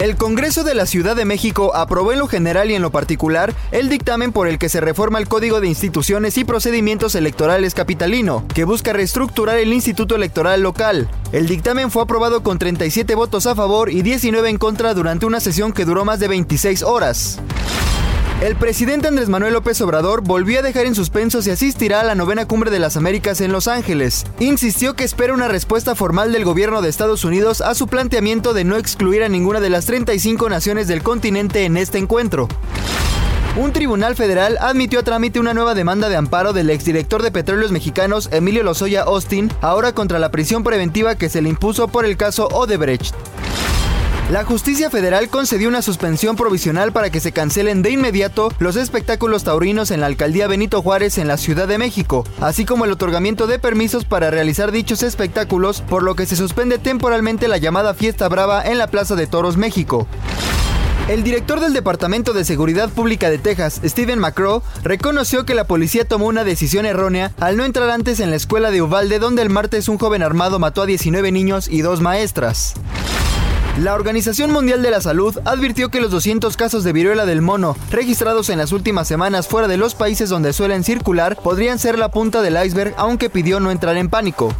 El Congreso de la Ciudad de México aprobó en lo general y en lo particular el dictamen por el que se reforma el Código de Instituciones y Procedimientos Electorales Capitalino, que busca reestructurar el Instituto Electoral local. El dictamen fue aprobado con 37 votos a favor y 19 en contra durante una sesión que duró más de 26 horas. El presidente Andrés Manuel López Obrador volvió a dejar en suspenso si asistirá a la novena cumbre de las Américas en Los Ángeles. Insistió que espera una respuesta formal del gobierno de Estados Unidos a su planteamiento de no excluir a ninguna de las 35 naciones del continente en este encuentro. Un tribunal federal admitió a trámite una nueva demanda de amparo del exdirector de Petróleos Mexicanos Emilio Lozoya Austin, ahora contra la prisión preventiva que se le impuso por el caso Odebrecht. La justicia federal concedió una suspensión provisional para que se cancelen de inmediato los espectáculos taurinos en la alcaldía Benito Juárez en la Ciudad de México, así como el otorgamiento de permisos para realizar dichos espectáculos, por lo que se suspende temporalmente la llamada Fiesta Brava en la Plaza de Toros México. El director del Departamento de Seguridad Pública de Texas, Steven McCraw, reconoció que la policía tomó una decisión errónea al no entrar antes en la escuela de Uvalde donde el martes un joven armado mató a 19 niños y dos maestras. La Organización Mundial de la Salud advirtió que los 200 casos de viruela del mono registrados en las últimas semanas fuera de los países donde suelen circular podrían ser la punta del iceberg, aunque pidió no entrar en pánico.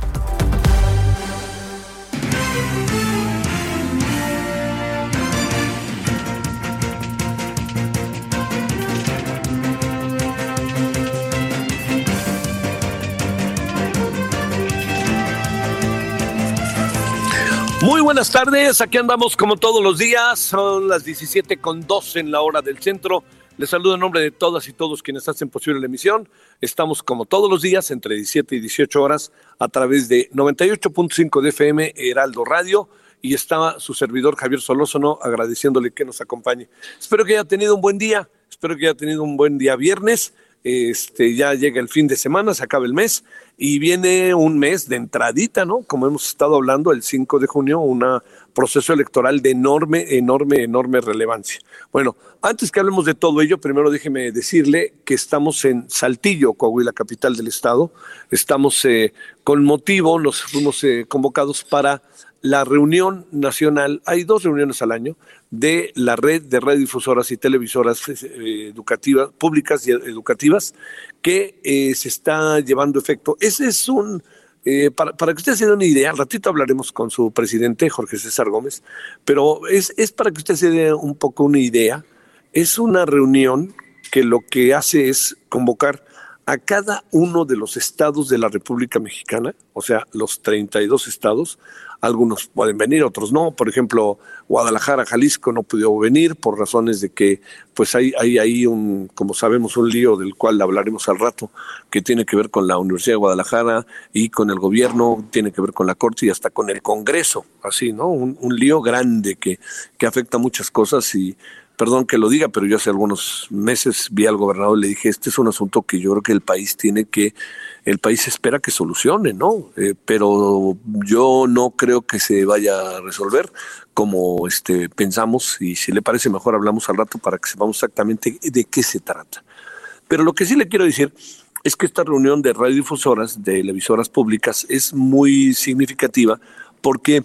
Buenas tardes, aquí andamos como todos los días, son las 17 con 12 en la hora del centro. Les saludo en nombre de todas y todos quienes hacen posible la emisión. Estamos como todos los días entre 17 y 18 horas a través de 98.5 de FM Heraldo Radio y estaba su servidor Javier Solózono agradeciéndole que nos acompañe. Espero que haya tenido un buen día, espero que haya tenido un buen día viernes. Este, ya llega el fin de semana, se acaba el mes y viene un mes de entradita, ¿no? Como hemos estado hablando, el 5 de junio, un proceso electoral de enorme, enorme, enorme relevancia. Bueno, antes que hablemos de todo ello, primero déjeme decirle que estamos en Saltillo, Coahuila, capital del estado. Estamos eh, con motivo, nos fuimos eh, convocados para la reunión nacional, hay dos reuniones al año, de la red de radiodifusoras y televisoras eh, educativas, públicas y educativas, que eh, se está llevando efecto. Ese es un, eh, para, para, que usted se dé una idea, al ratito hablaremos con su presidente, Jorge César Gómez, pero es, es para que usted se dé un poco una idea. Es una reunión que lo que hace es convocar a cada uno de los estados de la República Mexicana, o sea, los 32 estados, algunos pueden venir, otros no. Por ejemplo, Guadalajara, Jalisco no pudo venir por razones de que, pues hay, hay ahí un, como sabemos, un lío del cual hablaremos al rato, que tiene que ver con la Universidad de Guadalajara y con el gobierno, tiene que ver con la Corte y hasta con el Congreso, así, ¿no? Un, lío grande que, que afecta muchas cosas y perdón que lo diga, pero yo hace algunos meses vi al gobernador y le dije, este es un asunto que yo creo que el país tiene que, el país espera que solucione, ¿no? Eh, pero yo no creo que se vaya a resolver como este, pensamos y si le parece mejor hablamos al rato para que sepamos exactamente de qué se trata. Pero lo que sí le quiero decir es que esta reunión de radiodifusoras, de televisoras públicas, es muy significativa porque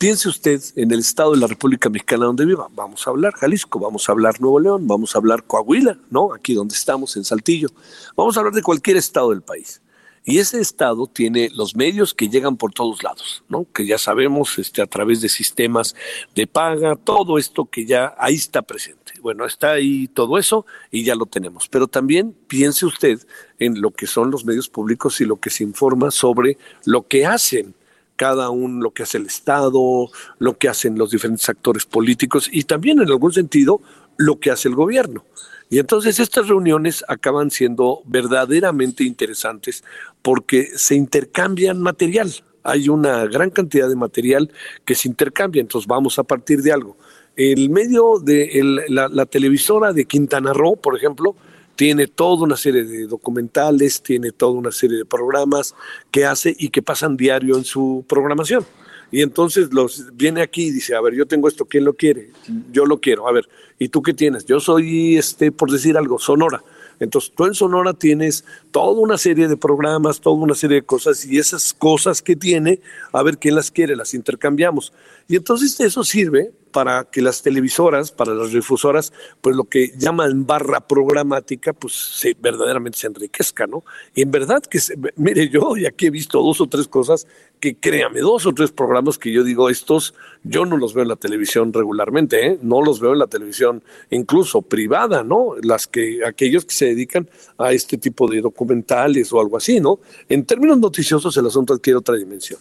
Piense usted en el estado de la República Mexicana donde viva. Vamos a hablar Jalisco, vamos a hablar Nuevo León, vamos a hablar Coahuila, ¿no? Aquí donde estamos, en Saltillo. Vamos a hablar de cualquier estado del país. Y ese estado tiene los medios que llegan por todos lados, ¿no? Que ya sabemos este, a través de sistemas de paga, todo esto que ya ahí está presente. bueno, está ahí todo eso y ya lo tenemos. Pero también piense usted en lo que son los medios públicos y lo que se informa sobre lo que hacen cada uno, lo que hace el Estado, lo que hacen los diferentes actores políticos y también en algún sentido lo que hace el gobierno. Y entonces estas reuniones acaban siendo verdaderamente interesantes porque se intercambian material. Hay una gran cantidad de material que se intercambia, entonces vamos a partir de algo. El medio de la televisora de Quintana Roo, por ejemplo, tiene toda una serie de documentales, tiene toda una serie de programas que hace y que pasan diario en su programación. Y entonces los viene aquí y dice, a ver, yo tengo esto, ¿quién lo quiere? Yo lo quiero, a ver, ¿y tú qué tienes? Yo soy, este, por decir algo, Sonora. Entonces, tú en Sonora tienes toda una serie de programas, toda una serie de cosas, y esas cosas que tiene, a ver quién las quiere, las intercambiamos. Y entonces eso sirve para que las televisoras, para las difusoras, pues lo que llaman barra programática, pues se, verdaderamente se enriquezca, ¿no? Y en verdad que, mire, yo ya aquí he visto dos o tres cosas que créame, dos o tres programas que yo digo, estos yo no los veo en la televisión regularmente, ¿eh? no los veo en la televisión incluso privada, ¿no? Las que, aquellos que se dedican a este tipo de documentales o algo así, ¿no? En términos noticiosos el asunto adquiere otra dimensión.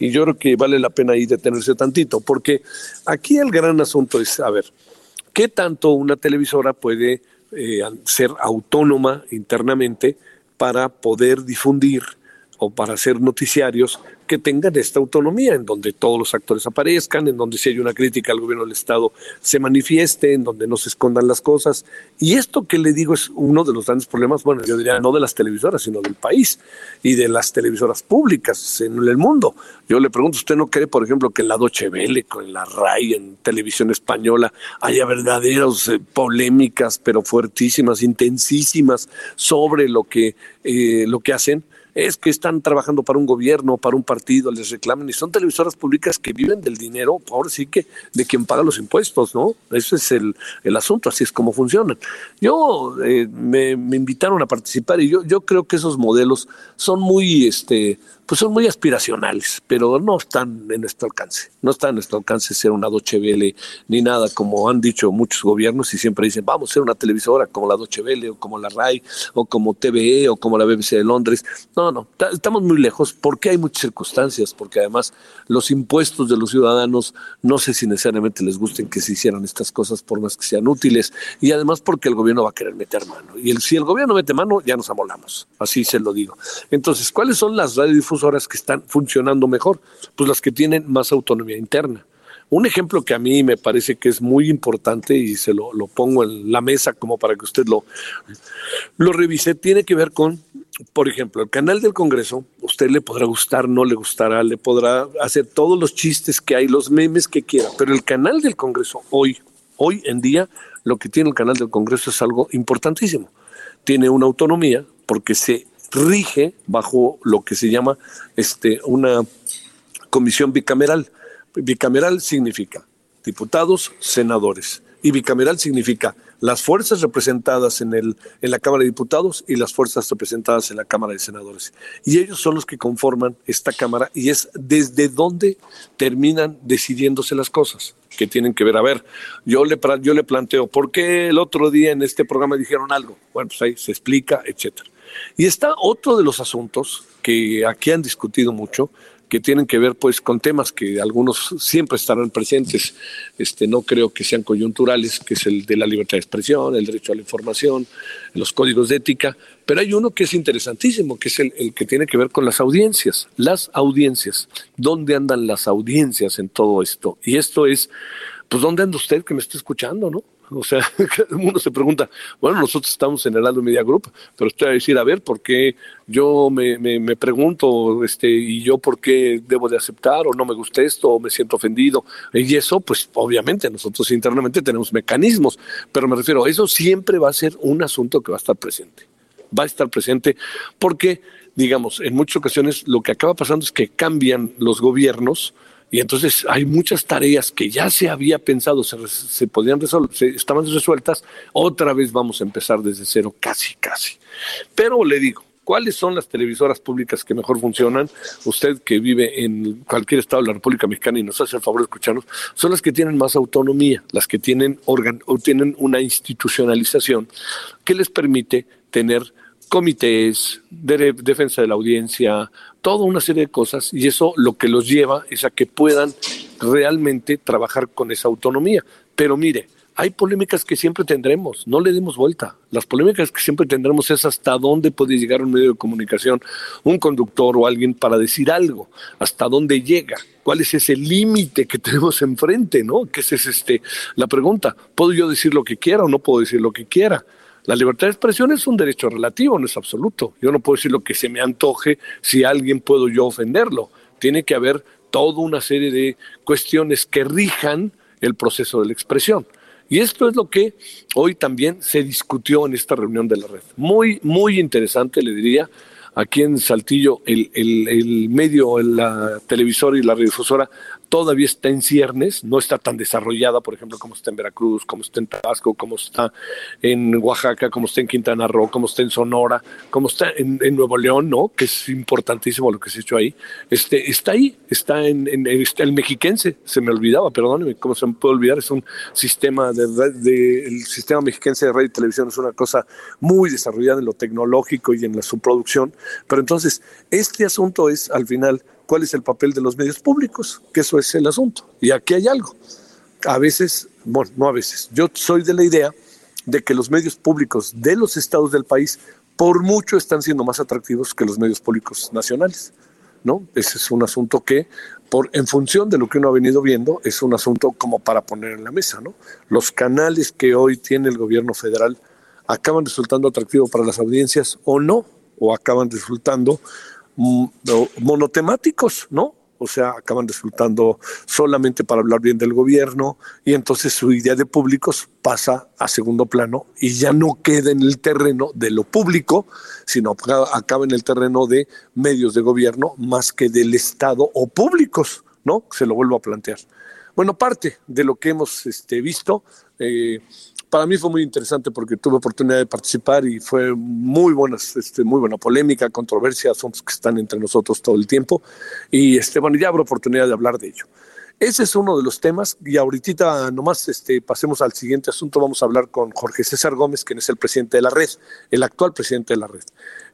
Y yo creo que vale la pena ahí detenerse tantito, porque aquí el gran asunto es, a ver, ¿qué tanto una televisora puede eh, ser autónoma internamente para poder difundir o para hacer noticiarios que tengan esta autonomía, en donde todos los actores aparezcan, en donde si hay una crítica al gobierno del Estado se manifieste, en donde no se escondan las cosas. Y esto que le digo es uno de los grandes problemas, bueno, yo diría no de las televisoras, sino del país y de las televisoras públicas en el mundo. Yo le pregunto, ¿usted no cree, por ejemplo, que en la Doche Vele, en la RAI, en televisión española, haya verdaderas eh, polémicas, pero fuertísimas, intensísimas, sobre lo que, eh, lo que hacen? Es que están trabajando para un gobierno, para un partido, les reclaman y son televisoras públicas que viven del dinero, ahora sí que de quien paga los impuestos, ¿no? Ese es el, asunto, así es como funcionan. Yo eh, me, me, invitaron a participar y yo, yo creo que esos modelos son muy, este, pues son muy aspiracionales, pero no están en nuestro alcance. No está en nuestro alcance ser una Doche Vele ni nada, como han dicho muchos gobiernos y siempre dicen, vamos a ser una televisora como la Doche Vele o como la RAI o como TVE o como la BBC de Londres. No, estamos muy lejos porque hay muchas circunstancias, porque además los impuestos de los ciudadanos no sé si necesariamente les gusten que se hicieran estas cosas por más que sean útiles y además porque el gobierno va a querer meter mano. Y el, si el gobierno mete mano, ya nos amolamos, así se lo digo. Entonces, ¿cuáles son las radiodifusoras? que están funcionando mejor, pues las que tienen más autonomía interna. Un ejemplo que a mí me parece que es muy importante y se lo, pongo en la mesa como para que usted lo, lo revise, tiene que ver con, por ejemplo, el canal del Congreso, usted le podrá gustar, no le gustará, le podrá hacer todos los chistes que hay, los memes que quiera, pero el canal del Congreso hoy, hoy en día, lo que tiene el canal del Congreso es algo importantísimo. Tiene una autonomía porque se rige bajo lo que se llama este, una comisión bicameral. Bicameral significa diputados, senadores. Y bicameral significa las fuerzas representadas en, el, en la Cámara de Diputados y las fuerzas representadas en la Cámara de Senadores. Y ellos son los que conforman esta Cámara y es desde donde terminan decidiéndose las cosas que tienen que ver. A ver, yo le, yo le planteo, ¿por qué el otro día en este programa dijeron algo? Bueno, pues ahí se explica, etcétera. Y está otro de los asuntos que aquí han discutido mucho, que tienen que ver pues con temas que algunos siempre estarán presentes, este no creo que sean coyunturales, que es el de la libertad de expresión, el derecho a la información, los códigos de ética, pero hay uno que es interesantísimo, que es el, que tiene que ver con las audiencias, las audiencias, ¿dónde andan las audiencias en todo esto? Y esto es, pues ¿dónde anda usted que me está escuchando, no? O sea, cada uno se pregunta, bueno, nosotros estamos en el Aldo Media Group, pero va a decir, a ver, ¿por qué yo me, me, pregunto, este, y yo por qué debo de aceptar o no me gusta esto o me siento ofendido? Y eso, pues obviamente nosotros internamente tenemos mecanismos, pero me refiero, eso siempre va a ser un asunto que va a estar presente. Va a estar presente porque, digamos, en muchas ocasiones lo que acaba pasando es que cambian los gobiernos, y entonces hay muchas tareas que ya se había pensado, se, se podían resolver, se, estaban resueltas, otra vez vamos a empezar desde cero, casi, casi. Pero le digo, ¿Cuáles son las televisoras públicas que mejor funcionan? Usted que vive en cualquier estado de la República Mexicana y nos hace el favor de escucharnos, son las que tienen más autonomía, las que tienen, organ o tienen una institucionalización que les permite tener comités, de defensa de la audiencia, toda una serie de cosas y eso lo que los lleva es a que puedan realmente trabajar con esa autonomía. Pero mire, hay polémicas que siempre tendremos, no le demos vuelta. Las polémicas que siempre tendremos es hasta dónde puede llegar un medio de comunicación, un conductor o alguien para decir algo, hasta dónde llega, cuál es ese límite que tenemos enfrente, ¿no? Que es este la pregunta, ¿puedo yo decir lo que quiera o no puedo decir lo que quiera? La libertad de expresión es un derecho relativo, no es absoluto. Yo no puedo decir lo que se me antoje si alguien puedo yo ofenderlo. Tiene que haber toda una serie de cuestiones que rijan el proceso de la expresión. Y esto es lo que hoy también se discutió en esta reunión de la red. Muy, muy interesante, le diría. Aquí en Saltillo, el, el, el medio, la televisora y la radiodifusora todavía está en ciernes, no está tan desarrollada, por ejemplo, como está en Veracruz, como está en Tabasco, como está en Oaxaca, como está en Quintana Roo, como está en Sonora, como está en, Nuevo León, ¿no? Que es importantísimo lo que se ha hecho ahí. Este, está ahí, está en, el mexiquense, se me olvidaba, perdóneme, ¿cómo se me puede olvidar? Es un sistema de, de, el sistema mexiquense de radio y televisión es una cosa muy desarrollada en lo tecnológico y en la, su producción, pero entonces este asunto es al final cuál es el papel de los medios públicos, que eso es el asunto. Y aquí hay algo. A veces, bueno, no a veces, yo soy de la idea de que los medios públicos de los estados del país por mucho están siendo más atractivos que los medios públicos nacionales. ¿no? Ese es un asunto que, por, en función de lo que uno ha venido viendo, es un asunto como para poner en la mesa. ¿no? Los canales que hoy tiene el gobierno federal acaban resultando atractivos para las audiencias o no, o acaban resultando monotemáticos, ¿no? O sea, acaban resultando solamente para hablar bien del gobierno y entonces su idea de públicos pasa a segundo plano y ya no queda en el terreno de lo público, sino acaba en el terreno de medios de gobierno más que del Estado o públicos, ¿no? Se lo vuelvo a plantear. Bueno, parte de lo que hemos este, visto, eh, para mí fue muy interesante porque tuve oportunidad de participar y fue muy buena, este, muy buena polémica, controversia, asuntos que están entre nosotros todo el tiempo. Y este, bueno, ya habrá oportunidad de hablar de ello. Ese es uno de los temas y ahorita nomás este, pasemos al siguiente asunto. Vamos a hablar con Jorge César Gómez, quien es el presidente de la red, el actual presidente de la red.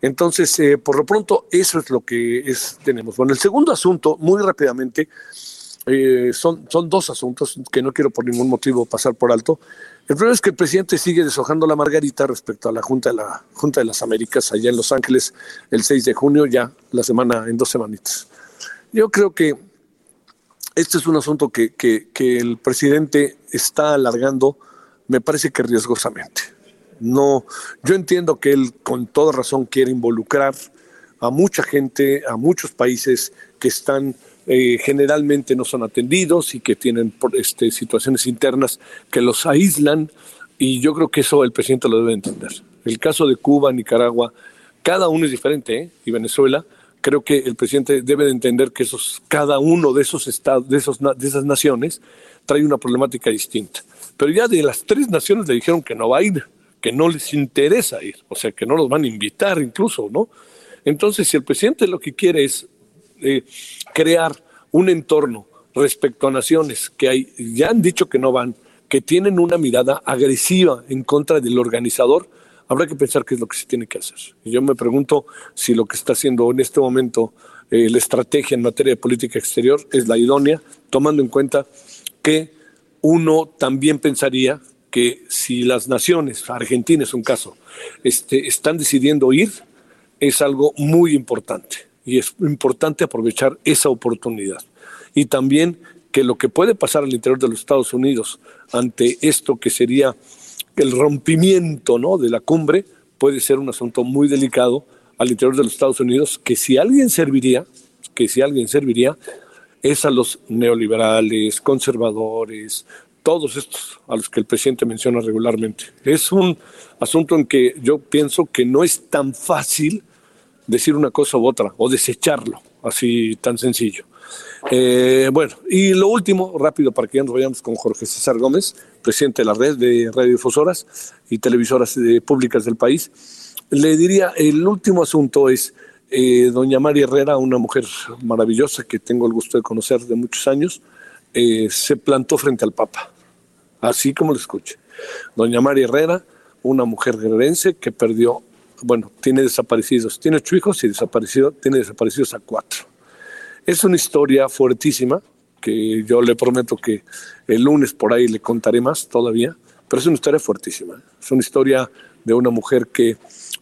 Entonces, eh, por lo pronto, eso es lo que tenemos. Bueno, el segundo asunto, muy rápidamente, eh, son, son dos asuntos que no quiero por ningún motivo pasar por alto. El problema es que el presidente sigue deshojando la margarita respecto a la Junta de, la, Junta de las Américas allá en Los Ángeles el 6 de junio, ya la semana, en dos semanitas. Yo creo que este es un asunto que, que, que el presidente está alargando, me parece que riesgosamente. No, yo entiendo que él con toda razón quiere involucrar a mucha gente, a muchos países que están eh, generalmente no son atendidos y que tienen este, situaciones internas que los aíslan y yo creo que eso el presidente lo debe entender. El caso de Cuba, Nicaragua, cada uno es diferente ¿eh? y Venezuela, creo que el presidente debe de entender que esos, cada uno de esos estados, de, esos, de esas naciones trae una problemática distinta. Pero ya de las tres naciones le dijeron que no va a ir, que no les interesa ir, o sea, que no los van a invitar incluso, ¿no? Entonces, si el presidente lo que quiere es eh, crear un entorno respecto a naciones que hay, ya han dicho que no van, que tienen una mirada agresiva en contra del organizador, habrá que pensar qué es lo que se tiene que hacer. Y yo me pregunto si lo que está haciendo en este momento eh, la estrategia en materia de política exterior es la idónea, tomando en cuenta que uno también pensaría que si las naciones, Argentina es un caso, este, están decidiendo ir, es algo muy importante y es importante aprovechar esa oportunidad. Y también que lo que puede pasar al interior de los Estados Unidos ante esto que sería el rompimiento ¿no? de la cumbre puede ser un asunto muy delicado al interior de los Estados Unidos que si alguien serviría, que si alguien serviría, es a los neoliberales, conservadores, todos estos a los que el presidente menciona regularmente. Es un asunto en que yo pienso que no es tan fácil decir una cosa u otra o desecharlo, así tan sencillo. Eh, bueno, y lo último, rápido para que ya nos vayamos con Jorge César Gómez, presidente de la red de radiodifusoras y televisoras públicas del país. le diría, el último asunto es, eh, doña María Herrera, una mujer maravillosa que tengo el gusto de conocer de muchos años, eh, se plantó frente al Papa, así como lo escuche. Doña María Herrera, una mujer guerrerense que perdió, bueno, tiene desaparecidos, tiene ocho hijos y desaparecido, tiene desaparecidos a cuatro. Es una historia fuertísima que yo le prometo que el lunes por ahí le contaré más todavía, pero es una historia fuertísima. Es una historia de una mujer que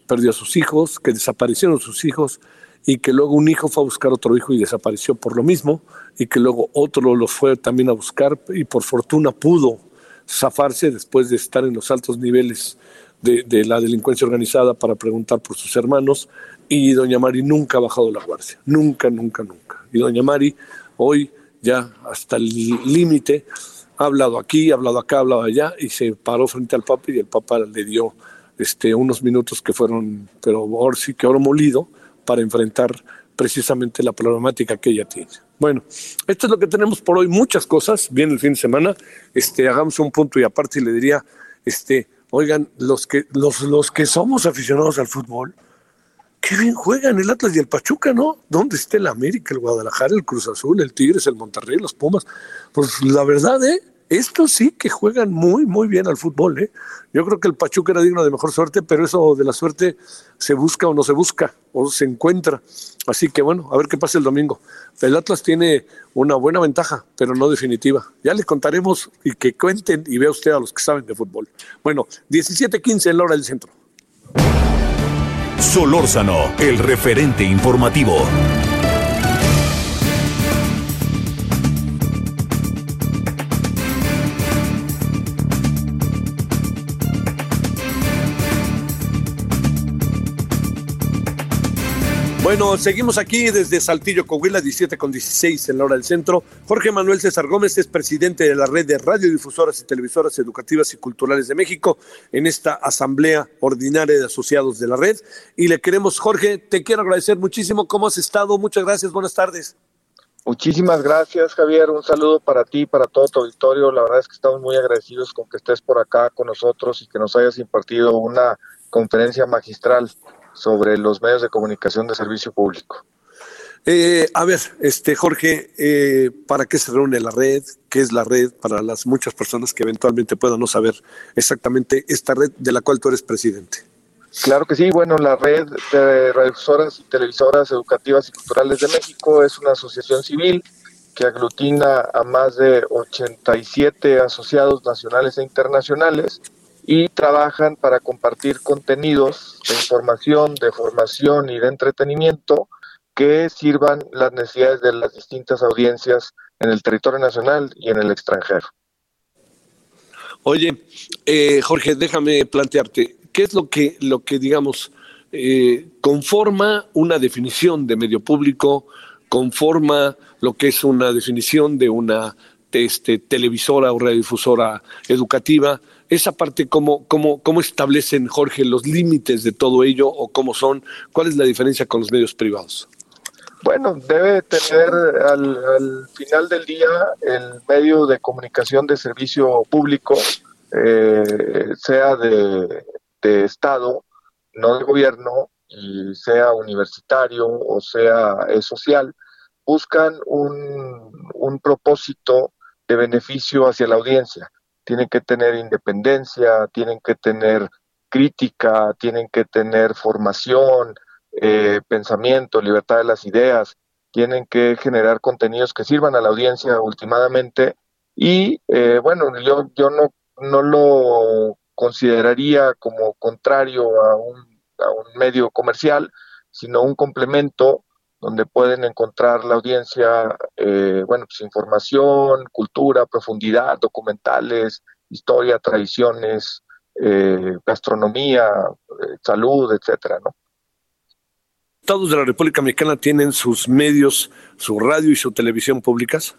perdió a sus hijos, que desaparecieron sus hijos y que luego un hijo fue a buscar otro hijo y desapareció por lo mismo y que luego otro lo fue también a buscar y por fortuna pudo zafarse después de estar en los altos niveles de, la delincuencia organizada para preguntar por sus hermanos y doña Mari nunca ha bajado la guardia, nunca, nunca, nunca. Y doña Mari hoy ya hasta el límite ha hablado aquí, ha hablado acá, ha hablado allá y se paró frente al Papa y el Papa le dio este, unos minutos que fueron, pero ahora sí que oro molido para enfrentar precisamente la problemática que ella tiene. Bueno, esto es lo que tenemos por hoy, muchas cosas, viene el fin de semana, este, hagamos un punto y aparte le diría, este, oigan, los que, los, los que somos aficionados al fútbol, qué bien juegan el Atlas y el Pachuca, ¿no? ¿Dónde está el América, el Guadalajara, el Cruz Azul, el Tigres, el Monterrey, los Pumas? Pues la verdad, ¿eh? Estos sí que juegan muy, muy bien al fútbol. ¿eh? Yo creo que el Pachuca era digno de mejor suerte, pero eso de la suerte se busca o no se busca, o se encuentra. Así que bueno, a ver qué pasa el domingo. El Atlas tiene una buena ventaja, pero no definitiva. Ya les contaremos y que cuenten y vea usted a los que saben de fútbol. Bueno, 17-15 en la hora del centro. Solórzano, el referente informativo. Bueno, seguimos aquí desde Saltillo, Coahuila, 17 con 16 en la hora del centro. Jorge Manuel César Gómez es presidente de la red de radiodifusoras y televisoras educativas y culturales de México en esta asamblea ordinaria de asociados de la red. Y le queremos, Jorge, te quiero agradecer muchísimo. ¿Cómo has estado? Muchas gracias. Buenas tardes. Muchísimas gracias, Javier. Un saludo para ti, para todo tu auditorio. La verdad es que estamos muy agradecidos con que estés por acá con nosotros y que nos hayas impartido una conferencia magistral sobre los medios de comunicación de servicio público. Eh, a ver, este Jorge, eh, ¿para qué se reúne la red? ¿Qué es la red para las muchas personas que eventualmente puedan no saber exactamente esta red de la cual tú eres presidente? Claro que sí, bueno, la red de radiofusoras y televisoras educativas y culturales de México es una asociación civil que aglutina a más de 87 asociados nacionales e internacionales y trabajan para compartir contenidos de información, de formación y de entretenimiento que sirvan las necesidades de las distintas audiencias en el territorio nacional y en el extranjero. Oye, eh, Jorge, déjame plantearte, ¿qué es lo que, lo que digamos, eh, conforma una definición de medio público, conforma lo que es una definición de una este, televisora o radiodifusora educativa? Esa parte, ¿cómo, cómo, ¿cómo establecen, Jorge, los límites de todo ello o cómo son? ¿Cuál es la diferencia con los medios privados? Bueno, debe tener al, final del día el medio de comunicación de servicio público, eh, sea de, Estado, no de gobierno, y sea universitario o sea social, buscan un, un propósito de beneficio hacia la audiencia tienen que tener independencia, tienen que tener crítica, tienen que tener formación, eh, pensamiento, libertad de las ideas, tienen que generar contenidos que sirvan a la audiencia últimamente y eh, bueno, yo, yo no, no lo consideraría como contrario a un, a un medio comercial, sino un complemento donde pueden encontrar la audiencia, eh, bueno, pues información, cultura, profundidad, documentales, historia, tradiciones, eh, gastronomía, eh, salud, etcétera, ¿no? ¿Estados de la República Mexicana tienen sus medios, su radio y su televisión públicas?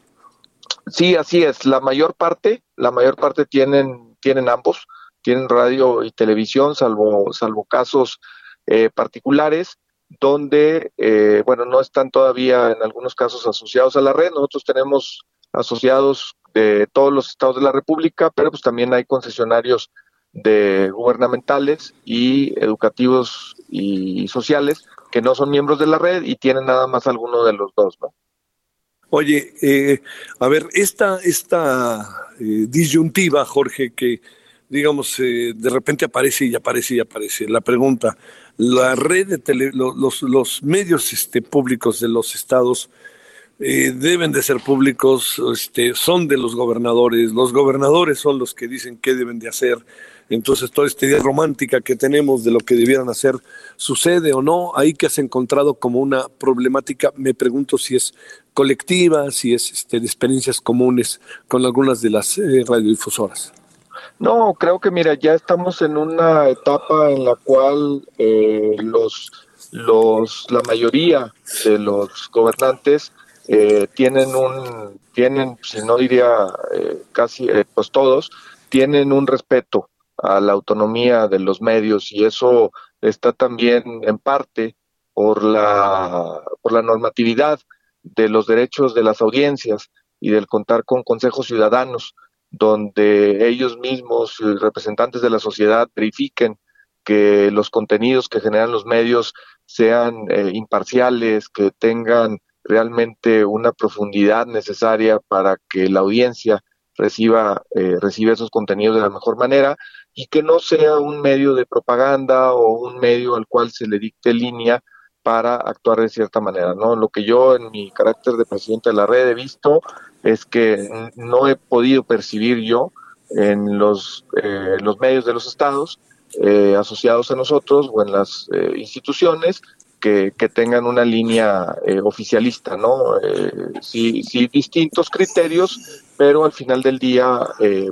Sí, así es. La mayor parte, la mayor parte tienen, tienen ambos, tienen radio y televisión, salvo, salvo casos particulares donde, eh, bueno, no están todavía en algunos casos asociados a la red. Nosotros tenemos asociados de todos los estados de la República, pero pues también hay concesionarios de gubernamentales y educativos y sociales que no son miembros de la red y tienen nada más alguno de los dos, ¿no? Oye, eh, a ver, esta, esta eh, disyuntiva, Jorge, que digamos eh, de repente aparece y aparece y aparece. La pregunta, la red de tele, los, los medios este, públicos de los estados eh, deben de ser públicos, este, son de los gobernadores, los gobernadores son los que dicen qué deben de hacer. Entonces, toda esta idea romántica que tenemos de lo que debieran hacer, ¿sucede o no? Ahí que has encontrado como una problemática, me pregunto si es colectiva, si es este, de experiencias comunes con algunas de las eh, radiodifusoras. No, creo que mira, ya estamos en una etapa en la cual eh, los, los, la mayoría de los gobernantes eh, tienen un, tienen, si no diría eh, casi, eh, pues todos, tienen un respeto a la autonomía de los medios y eso está también en parte por la, por la normatividad de los derechos de las audiencias y del contar con consejos ciudadanos, donde ellos mismos, representantes de la sociedad, verifiquen que los contenidos que generan los medios sean imparciales, que tengan realmente una profundidad necesaria para que la audiencia reciba, eh, reciba esos contenidos de la mejor manera y que no sea un medio de propaganda o un medio al cual se le dicte línea para actuar de cierta manera, ¿no? Lo que yo en mi carácter de presidente de la red he visto es que no he podido percibir yo en los, eh, los medios de los estados eh, asociados a nosotros o en las eh, instituciones que, tengan una línea eh, oficialista, ¿no? Eh, sí, sí, distintos criterios, pero al final del día,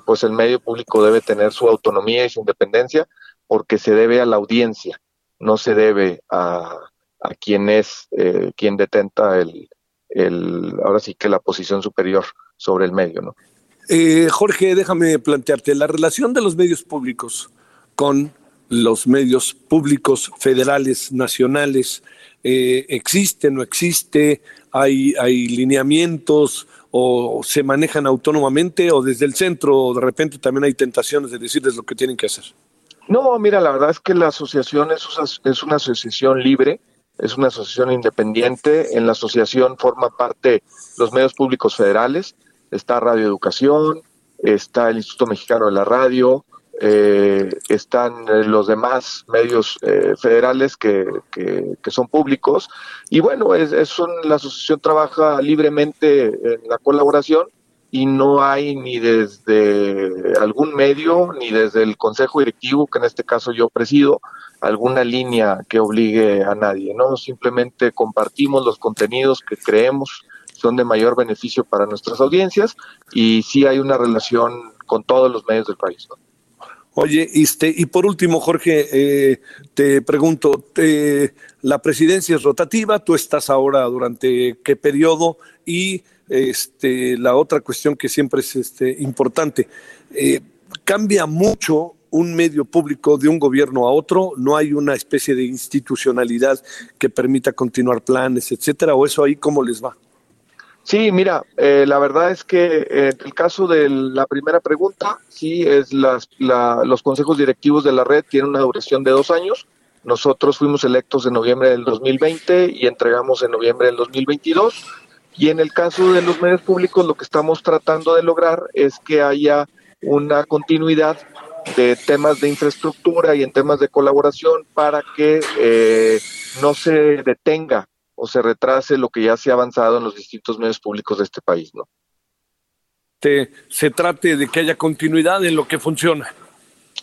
pues el medio público debe tener su autonomía y su independencia porque se debe a la audiencia, no se debe a, a quien es, quien detenta el, el, ahora sí que la posición superior sobre el medio, ¿no? Jorge, déjame plantearte, la relación de los medios públicos con los medios públicos federales, nacionales, eh, existe, no existe, hay, hay lineamientos o se manejan autónomamente o desde el centro de repente también hay tentaciones de decirles lo que tienen que hacer. No, mira, la verdad es que la asociación es, es una asociación libre, es una asociación independiente. En la asociación forma parte los medios públicos federales, está Radio Educación, está el Instituto Mexicano de la Radio, eh, están eh, los demás medios eh, federales que, que, son públicos y bueno, es, es la asociación trabaja libremente en la colaboración y no hay ni desde algún medio ni desde el consejo directivo, que en este caso yo presido, alguna línea que obligue a nadie, ¿no? Simplemente compartimos los contenidos que creemos son de mayor beneficio para nuestras audiencias y sí hay una relación con todos los medios del país. ¿no? Oye, este, y por último, Jorge, eh, te pregunto, la presidencia es rotativa, tú estás ahora durante qué periodo y este, la otra cuestión que siempre es este, importante, eh, cambia mucho un medio público de un gobierno a otro, no hay una especie de institucionalidad que permita continuar planes, etcétera, o eso ahí cómo les va. Sí, mira, eh, la verdad es que en el caso de la primera pregunta, sí, es las, los consejos directivos de la red tienen una duración de dos años. Nosotros fuimos electos en noviembre del 2020 y entregamos en noviembre del 2022. Y en el caso de los medios públicos, lo que estamos tratando de lograr es que haya una continuidad de temas de infraestructura y en temas de colaboración para que eh, no se detenga o se retrase lo que ya se ha avanzado en los distintos medios públicos de este país, ¿no? se trate de que haya continuidad en lo que funciona.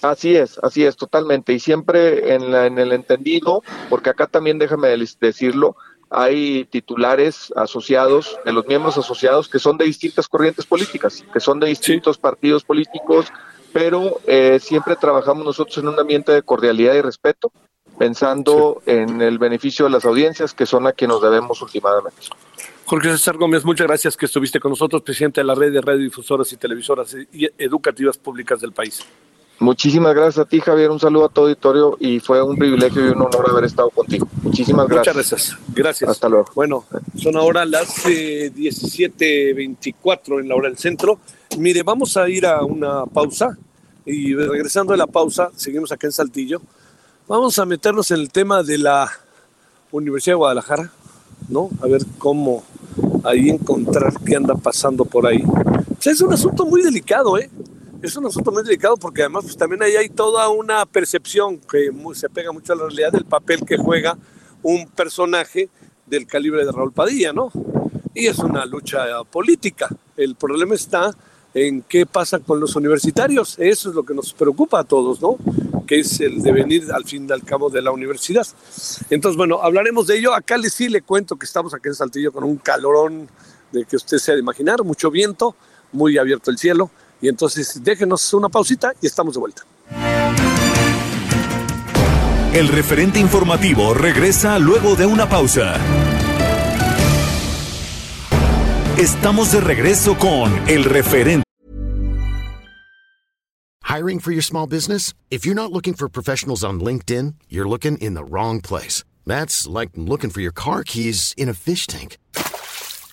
Así es, así es, totalmente. Y siempre en, en el entendido, porque acá también déjame decirlo, hay titulares asociados, de los miembros asociados, que son de distintas corrientes políticas, que son de distintos partidos políticos, pero eh, siempre trabajamos nosotros en un ambiente de cordialidad y respeto, pensando en el beneficio de las audiencias, que son a quienes nos debemos últimamente. Jorge César Gómez, muchas gracias que estuviste con nosotros, presidente de la red de radiodifusoras y televisoras educativas públicas del país. Muchísimas gracias a ti, Javier. Un saludo a todo auditorio y fue un privilegio y un honor haber estado contigo. Muchísimas gracias. Muchas gracias. Gracias. Hasta luego. Bueno, son ahora las 17.24 eh, en la hora del centro. Mire, vamos a ir a una pausa Y regresando de la pausa, seguimos acá en Saltillo. Vamos a meternos en el tema de la Universidad de Guadalajara, ¿no? A ver cómo ahí encontrar qué anda pasando por ahí. O sea, es un asunto muy delicado, ¿eh? Es un asunto muy delicado porque además pues, también ahí hay toda una percepción que se pega mucho a la realidad del papel que juega un personaje del calibre de Raúl Padilla, ¿no? Y es una lucha política. El problema está en qué pasa con los universitarios. Eso es lo que nos preocupa a todos, ¿no? Que es el devenir al fin y al cabo de la universidad. Entonces, bueno, hablaremos de ello. Acá les sí le cuento que estamos aquí en Saltillo con un calorón de que usted se ha de imaginar, mucho viento, muy abierto el cielo. Y entonces déjenos una pausita y estamos de vuelta. El referente informativo regresa luego de una pausa. Estamos de regreso con el referente. Hiring for your small business? If you're not looking for professionals on LinkedIn, you're looking in the wrong place. That's like looking for your car keys in a fish tank.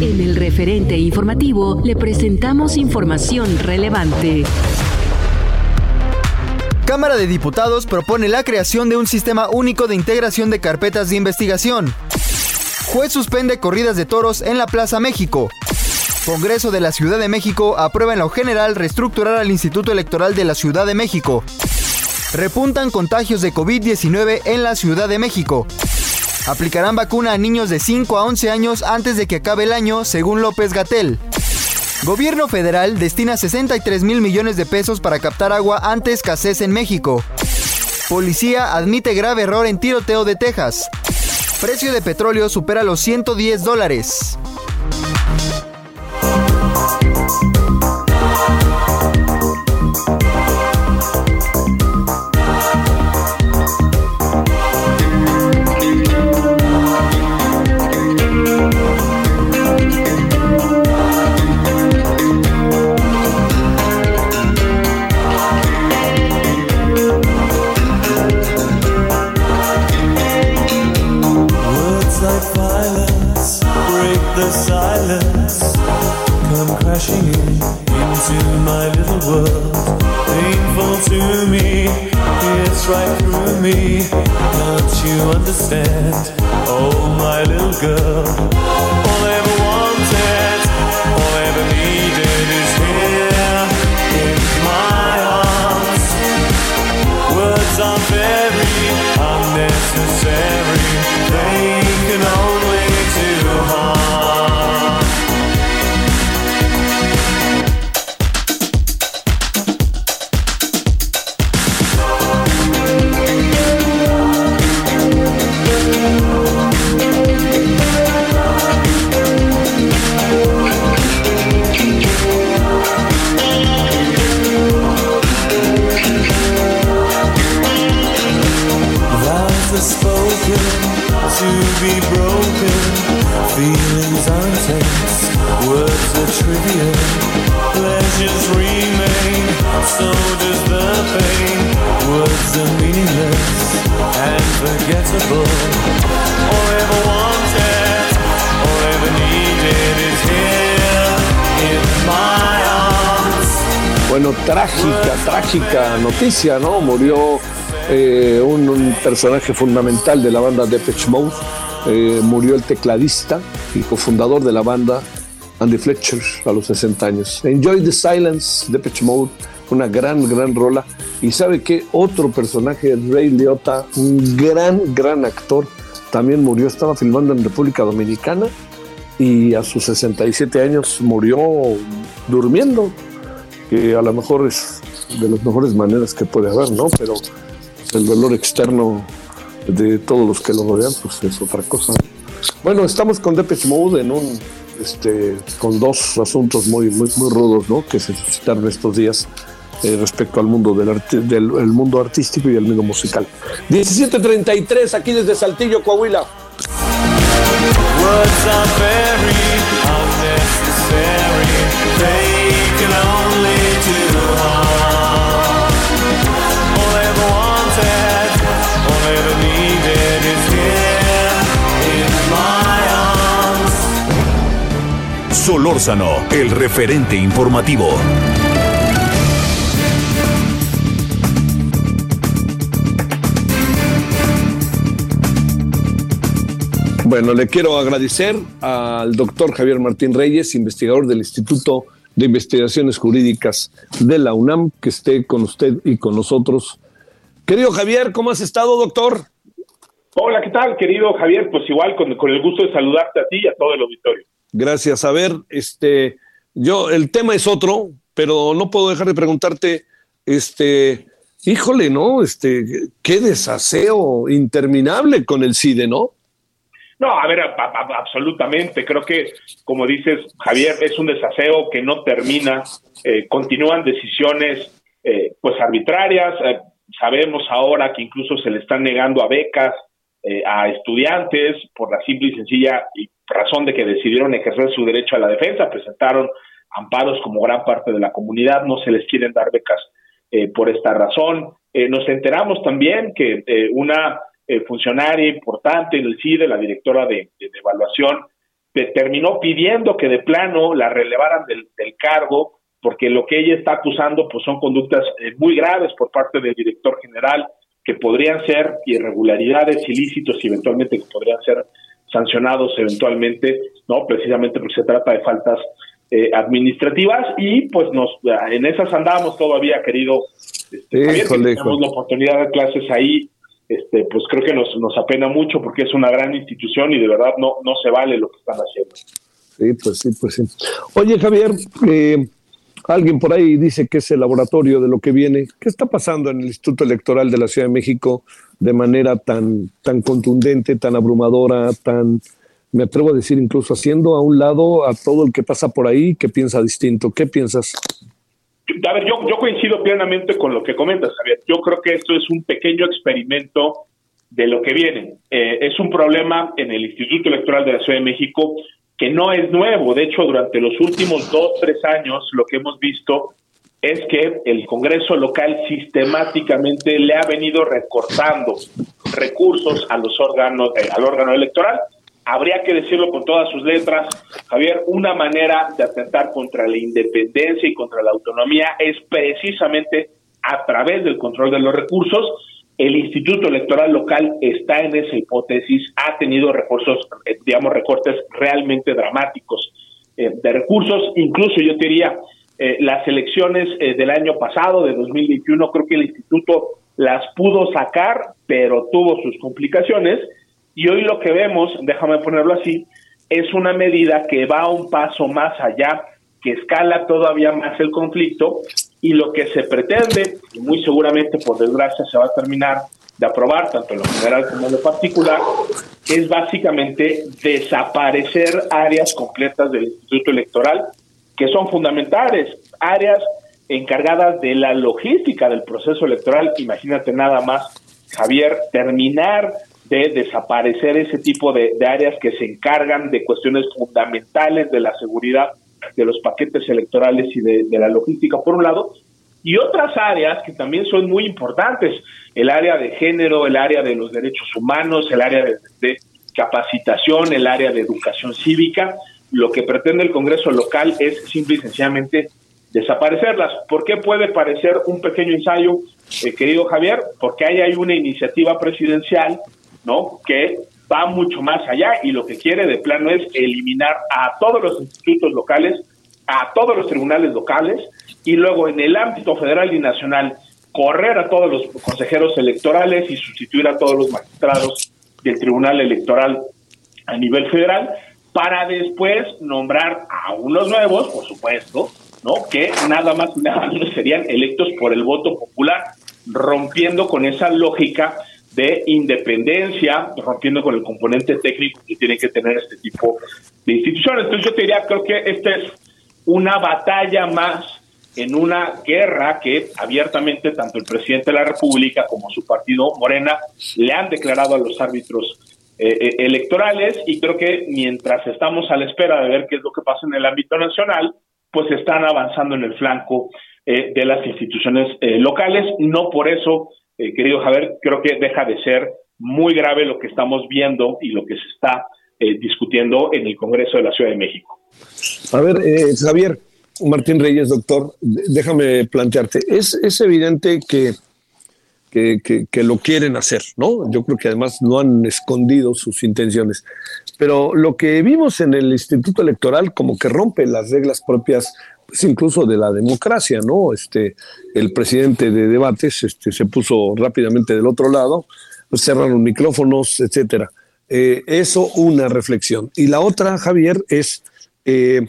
En el referente informativo le presentamos información relevante. Cámara de Diputados propone la creación de un sistema único de integración de carpetas de investigación. Juez suspende corridas de toros en la Plaza México. Congreso de la Ciudad de México aprueba en lo general reestructurar al Instituto Electoral de la Ciudad de México. Repuntan contagios de COVID-19 en la Ciudad de México. Aplicarán vacuna a niños de 5 a 11 años antes de que acabe el año, según López Gatel. Gobierno federal destina 63 mil millones de pesos para captar agua ante escasez en México. Policía admite grave error en tiroteo de Texas. Precio de petróleo supera los 110 dólares. My little world. Painful to me, it's right through me. Don't you understand? Oh, my little girl. Trágica, trágica noticia, ¿no? Murió eh, un, personaje fundamental de la banda Depeche Mode, eh, murió el tecladista y cofundador de la banda, Andy Fletcher, a los 60 años. Enjoy the Silence, Depeche Mode, una gran, gran rola. Y sabe que otro personaje, Ray Liotta, un gran, gran actor, también murió, estaba filmando en República Dominicana y a sus 67 años murió durmiendo, que a lo mejor es de las mejores maneras que puede haber, ¿no? Pero el dolor externo de todos los que lo rodean, pues es otra cosa. Bueno, estamos con Depeche Mode en un, este, con dos asuntos muy, muy, muy rudos, ¿no? Que se suscitaron estos días. eh, respecto al mundo del, del mundo artístico y el mundo musical. 17.33 aquí desde Saltillo, Coahuila. Solórzano, el referente informativo. Bueno, le quiero agradecer al doctor Javier Martín Reyes, investigador del Instituto de Investigaciones Jurídicas de la UNAM, que esté con usted y con nosotros. Querido Javier, ¿cómo has estado, doctor? Hola, ¿qué tal, querido Javier? Pues igual, con, con el gusto de saludarte a ti y a todo el auditorio. Gracias. A ver, este, yo, el tema es otro, pero no puedo dejar de preguntarte, este, híjole, ¿no? Este, qué desaseo interminable con el CIDE, ¿no? No, a ver, absolutamente. Creo que, como dices, Javier, es un desaseo que no termina. Eh, continúan decisiones, eh, pues, arbitrarias. Eh, sabemos ahora que incluso se le están negando a becas a estudiantes por la simple y sencilla razón de que decidieron ejercer su derecho a la defensa, presentaron amparos como gran parte de la comunidad, no se les quieren dar becas eh, por esta razón. Eh, nos enteramos también que eh, una funcionaria importante en el CIDE, la directora de, evaluación, terminó pidiendo que de plano la relevaran del, cargo, porque lo que ella está acusando pues son conductas muy graves por parte del director general, que podrían ser irregularidades ilícitos y eventualmente que podrían ser sancionados eventualmente, ¿no? Precisamente porque se trata de faltas eh, administrativas y pues nos en esas andamos todavía, querido este, tenemos la oportunidad de clases ahí, este, pues creo que nos, nos apena mucho porque es una gran institución y de verdad no, no se vale lo que están haciendo. Sí, pues sí, pues sí. Oye, Javier, eh, alguien por ahí dice que es el laboratorio de lo que viene. ¿Qué está pasando en el Instituto Electoral de la Ciudad de México de manera tan, tan contundente, tan abrumadora, tan, me atrevo a decir, incluso haciendo a un lado a todo el que pasa por ahí que piensa distinto. ¿Qué piensas? A ver, yo, yo coincido plenamente con lo que comentas, Javier. Yo creo que esto es un pequeño experimento de lo que viene. Eh, es un problema en el Instituto Electoral de la Ciudad de México que no es nuevo. De hecho, durante los últimos dos, tres años, lo que hemos visto es que el Congreso local sistemáticamente le ha venido recortando recursos a los órganos, eh, al órgano electoral. Habría que decirlo con todas sus letras, Javier, una manera de atentar contra la independencia y contra la autonomía es precisamente a través del control de los recursos. El Instituto Electoral Local está en esa hipótesis, ha tenido recursos, eh, digamos, recortes realmente dramáticos eh, de recursos, incluso yo diría, eh, las elecciones eh, del año pasado, de 2021, creo que el instituto las pudo sacar, pero tuvo sus complicaciones. Y hoy lo que vemos, déjame ponerlo así, es una medida que va un paso más allá, que escala todavía más el conflicto y lo que se pretende, y muy seguramente por desgracia se va a terminar de aprobar, tanto en lo general como en lo particular, es básicamente desaparecer áreas completas del Instituto Electoral que son fundamentales, áreas encargadas de la logística del proceso electoral. Imagínate nada más, Javier, terminar de desaparecer ese tipo de, áreas que se encargan de cuestiones fundamentales de la seguridad de los paquetes electorales y de, la logística, por un lado, y otras áreas que también son muy importantes, el área de género, el área de los derechos humanos, el área de capacitación, el área de educación cívica, lo que pretende el Congreso local es simple y sencillamente desaparecerlas. ¿Por qué puede parecer un pequeño ensayo, eh, querido Javier? Porque ahí hay una iniciativa presidencial, ¿no? Que va mucho más allá y lo que quiere de plano es eliminar a todos los institutos locales, a todos los tribunales locales y luego en el ámbito federal y nacional correr a todos los consejeros electorales y sustituir a todos los magistrados del Tribunal Electoral a nivel federal para después nombrar a unos nuevos, por supuesto, ¿no? Que nada más nada menos serían electos por el voto popular, rompiendo con esa lógica de independencia, rompiendo con el componente técnico que tiene que tener este tipo de instituciones. Entonces yo te diría, creo que esta es una batalla más en una guerra que abiertamente tanto el presidente de la República como su partido Morena le han declarado a los árbitros eh, eh, electorales y creo que mientras estamos a la espera de ver qué es lo que pasa en el ámbito nacional, pues están avanzando en el flanco eh, de las instituciones locales. No por eso, querido Javier, creo que deja de ser muy grave lo que estamos viendo y lo que se está discutiendo en el Congreso de la Ciudad de México. A ver, Javier, Martín Reyes, doctor, déjame plantearte, es, es evidente que que, lo quieren hacer, ¿no? Yo creo que además no han escondido sus intenciones. Pero lo que vimos en el Instituto Electoral como que rompe las reglas propias, pues incluso de la democracia, ¿no? Este, el presidente de debates este, se puso rápidamente del otro lado, pues cerraron micrófonos, etcétera. Eh, eso una reflexión. Y la otra, Javier, es, eh,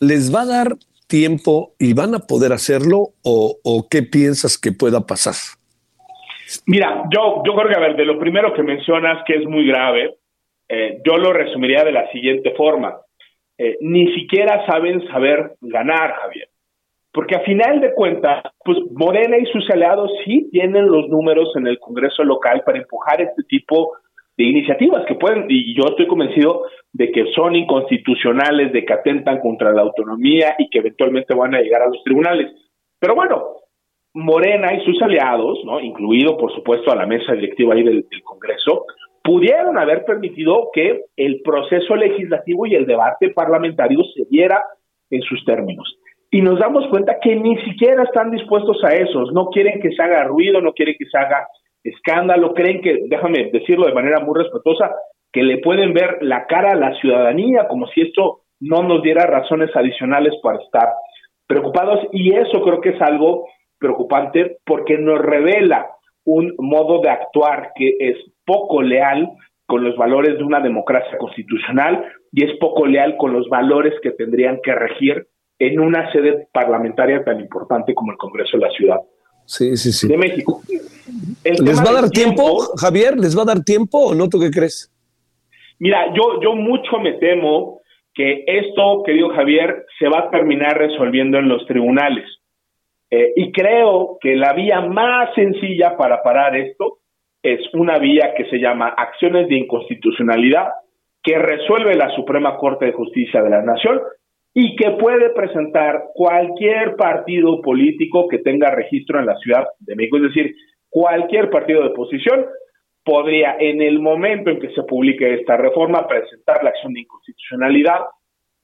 ¿les va a dar tiempo y van a poder hacerlo o, qué piensas que pueda pasar? Mira, yo, yo creo que, a ver, de lo primero que mencionas, que es muy grave, eh, yo lo resumiría de la siguiente forma. Eh, ni siquiera saben saber ganar, Javier. Porque a final de cuentas, pues Morena y sus aliados sí tienen los números en el Congreso local para empujar este tipo de iniciativas que pueden, y yo estoy convencido de que son inconstitucionales, de que atentan contra la autonomía y que eventualmente van a llegar a los tribunales. Pero bueno, Morena y sus aliados, ¿no? incluido por supuesto a la mesa directiva ahí del, Congreso, pudieron haber permitido que el proceso legislativo y el debate parlamentario se diera en sus términos. Y nos damos cuenta que ni siquiera están dispuestos a eso, no quieren que se haga ruido, no quieren que se haga escándalo, creen que, déjame decirlo de manera muy respetuosa, que le pueden ver la cara a la ciudadanía como si esto no nos diera razones adicionales para estar preocupados. Y eso creo que es algo preocupante porque nos revela un modo de actuar que es poco leal con los valores de una democracia constitucional y es poco leal con los valores que tendrían que regir en una sede parlamentaria tan importante como el Congreso de la Ciudad sí, sí, sí. de México. ¿Les va a dar tiempo, Javier? ¿Les va a dar tiempo o no? ¿Tú qué crees? Mira, yo, yo mucho me temo que esto, querido Javier, se va a terminar resolviendo en los tribunales. Eh, y creo que la vía más sencilla para parar esto es una vía que se llama acciones de inconstitucionalidad que resuelve la Suprema Corte de Justicia de la Nación y que puede presentar cualquier partido político que tenga registro en la Ciudad de México, es decir, cualquier partido de oposición podría en el momento en que se publique esta reforma presentar la acción de inconstitucionalidad.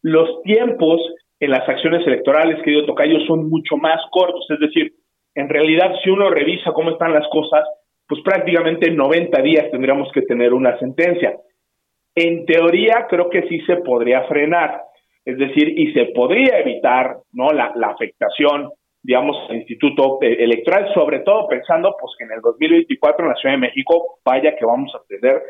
Los tiempos en las acciones electorales, querido Tocayo, son mucho más cortos. Es decir, en realidad, si uno revisa cómo están las cosas, pues prácticamente en 90 días tendríamos que tener una sentencia. En teoría, creo que sí se podría frenar, es decir, y se podría evitar ¿no? la, la afectación, digamos, al Instituto Electoral, sobre todo pensando pues que en el 2024 en la Ciudad de México vaya que vamos a tener